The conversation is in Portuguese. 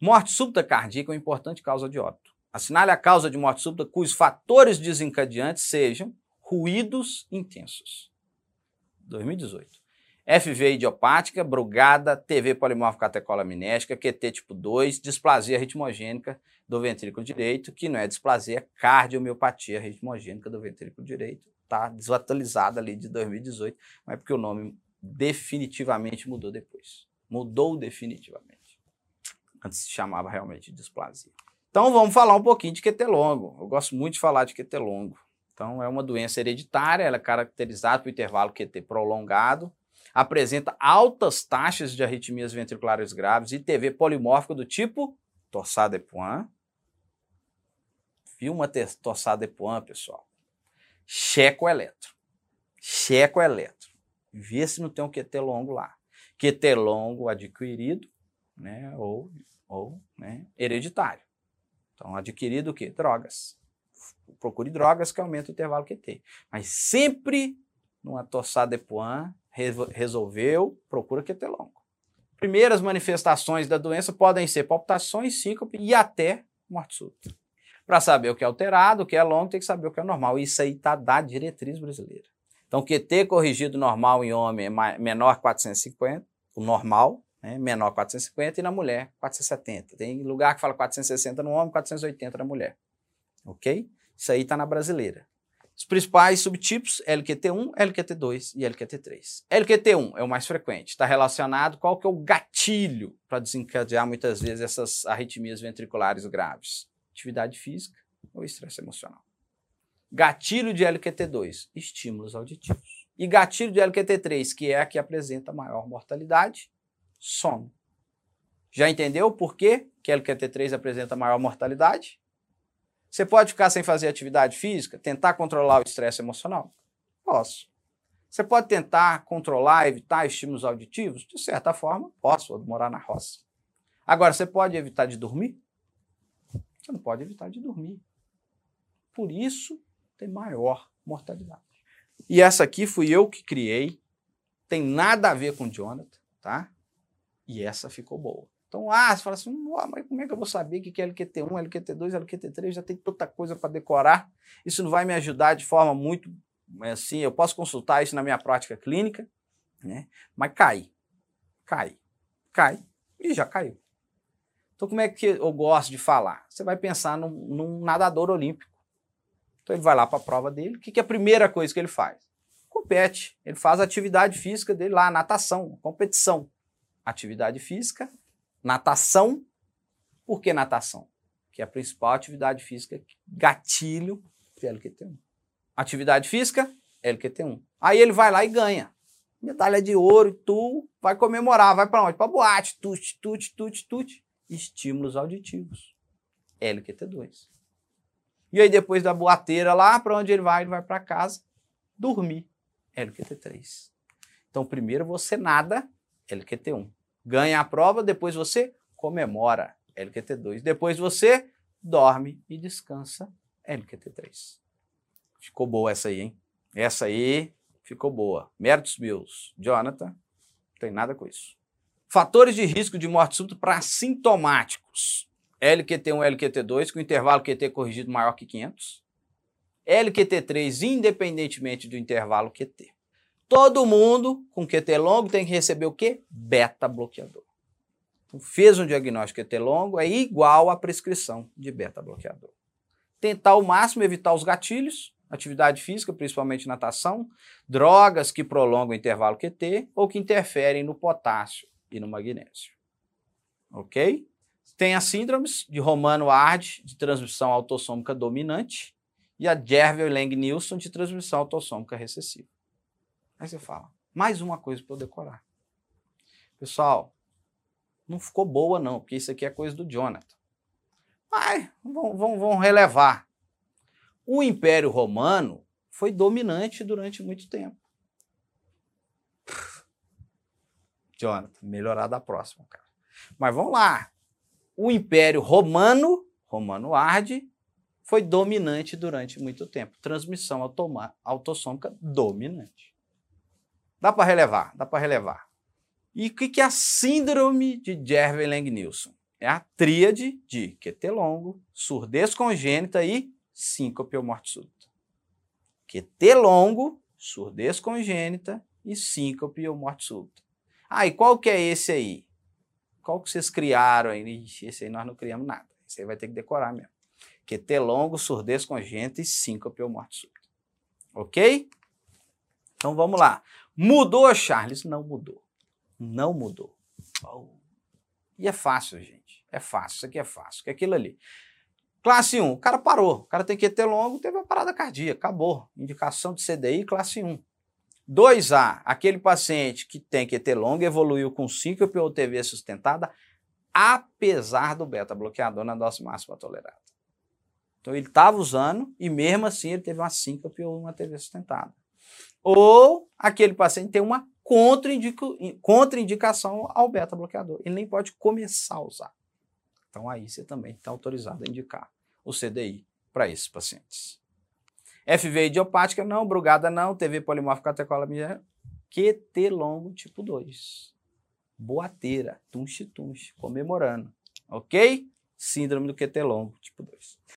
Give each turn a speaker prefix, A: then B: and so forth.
A: Morte súbita cardíaca é uma importante causa de óbito. Assinale a causa de morte súbita cujos fatores desencadeantes sejam ruídos intensos. 2018. FV idiopática, brugada, TV polimórfica catecolaminética, QT tipo 2, displasia ritmogênica do ventrículo direito, que não é displasia, é cardiomiopatia ritmogênica do ventrículo direito. Está desatualizada ali de 2018, mas é porque o nome definitivamente mudou depois. Mudou definitivamente. Antes se chamava realmente de displasia. Então vamos falar um pouquinho de QT longo. Eu gosto muito de falar de QT longo. Então é uma doença hereditária, ela é caracterizada por intervalo QT prolongado, apresenta altas taxas de arritmias ventriculares graves e TV polimórfica do tipo torsade de Poin. Viu uma torsade de Poin, pessoal? Checo eletro. Checo eletro. Vê se não tem um QT longo lá. QT longo adquirido, né, ou, ou né, hereditário. Então, adquirido o quê? Drogas. Procure drogas que aumentam o intervalo QT. Mas sempre numa torsade de Poin resolveu, procura QT longo. Primeiras manifestações da doença podem ser palpitações, síncope e até morte súbita. Para saber o que é alterado, o que é longo, tem que saber o que é normal. Isso aí está da diretriz brasileira. Então, QT corrigido normal em homem é menor que 450, o normal, né, menor que 450, e na mulher 470. Tem lugar que fala 460 no homem, 480 na mulher. Ok? Isso aí está na brasileira. Os principais subtipos, LQT1, LQT2 e LQT3. LQT1 é o mais frequente, está relacionado qual que é o gatilho para desencadear muitas vezes essas arritmias ventriculares graves? Atividade física ou estresse emocional. Gatilho de LQT2, estímulos auditivos. E gatilho de LQT3, que é a que apresenta maior mortalidade, sono. Já entendeu por que, que LQT3 apresenta maior mortalidade? Você pode ficar sem fazer atividade física, tentar controlar o estresse emocional? Posso. Você pode tentar controlar, evitar estímulos auditivos? De certa forma, posso, vou morar na roça. Agora, você pode evitar de dormir? Você não pode evitar de dormir. Por isso, tem maior mortalidade. E essa aqui fui eu que criei, tem nada a ver com Jonathan, tá? E essa ficou boa. Então, ah, você fala assim, mas como é que eu vou saber o que é LQT1, LQT2, LQT3? Já tem tanta coisa para decorar. Isso não vai me ajudar de forma muito assim. Eu posso consultar isso na minha prática clínica, né? Mas cai, cai, cai e já caiu. Então, como é que eu gosto de falar? Você vai pensar num, num nadador olímpico. Então, ele vai lá para a prova dele. O que, que é a primeira coisa que ele faz? Compete. Ele faz a atividade física dele lá, natação, competição. Atividade física, Natação. Por que natação? Que é a principal atividade física gatilho de LQT1. Atividade física, LQT1. Aí ele vai lá e ganha. Medalha de ouro tu vai comemorar. Vai para onde? Para boate. Tute, tute, tute, tute. Estímulos auditivos. LQT2. E aí depois da boateira lá, para onde ele vai? Ele vai para casa dormir. LQT3. Então primeiro você nada, LQT1 ganha a prova, depois você comemora LQT2. Depois você dorme e descansa LQT3. Ficou boa essa aí, hein? Essa aí ficou boa. Méritos meus. Jonathan, não tem nada com isso. Fatores de risco de morte súbita para sintomáticos. LQT1 LQT2 com intervalo QT corrigido maior que 500. LQT3 independentemente do intervalo QT. Todo mundo com QT longo tem que receber o quê? Beta bloqueador. Fez um diagnóstico QT longo, é igual à prescrição de beta bloqueador. Tentar ao máximo evitar os gatilhos, atividade física, principalmente natação, drogas que prolongam o intervalo QT ou que interferem no potássio e no magnésio. Ok? Tem as síndromes de Romano-Ard, de transmissão autossômica dominante, e a Jervell-Lang-Nielsen, de transmissão autossômica recessiva. Aí você fala, mais uma coisa para eu decorar. Pessoal, não ficou boa não, porque isso aqui é coisa do Jonathan. Mas vamos relevar. O Império Romano foi dominante durante muito tempo. Jonathan, melhorar da próxima, cara. Mas vamos lá. O Império Romano, Romano Arde, foi dominante durante muito tempo. Transmissão autossômica dominante. Dá para relevar, dá para relevar. E o que, é a síndrome de Jervell Lang Nielsen? é a tríade de QT longo, surdez congênita e síncope ou morte súbita. QT longo, surdez congênita e síncope ou morte súbita. Ah, e qual que é esse aí? Qual que vocês criaram aí? Esse aí nós não criamos nada. Esse aí vai ter que decorar mesmo. QT longo, surdez congênita e síncope ou morte súbita. Ok? Então vamos lá. Mudou, Charles? Não mudou. Não mudou. E é fácil, gente. É fácil. Isso aqui é fácil. Que é aquilo ali. Classe 1, o cara parou. O cara tem QT longo, teve uma parada cardíaca. Acabou. Indicação de CDI, classe 1. 2A, aquele paciente que tem QT longo evoluiu com síncope ou TV sustentada, apesar do beta-bloqueador na dose máxima tolerada. Então ele estava usando e mesmo assim ele teve uma síncope ou uma TV sustentada. Ou aquele paciente tem uma contraindicação ao beta-bloqueador. Ele nem pode começar a usar. Então aí você também está autorizado a indicar o CDI para esses pacientes. FV idiopática não, brugada não, TV polimórfica catecolamina, QT longo tipo 2. Boateira, tunche tunche, comemorando. Ok? Síndrome do QT longo tipo 2.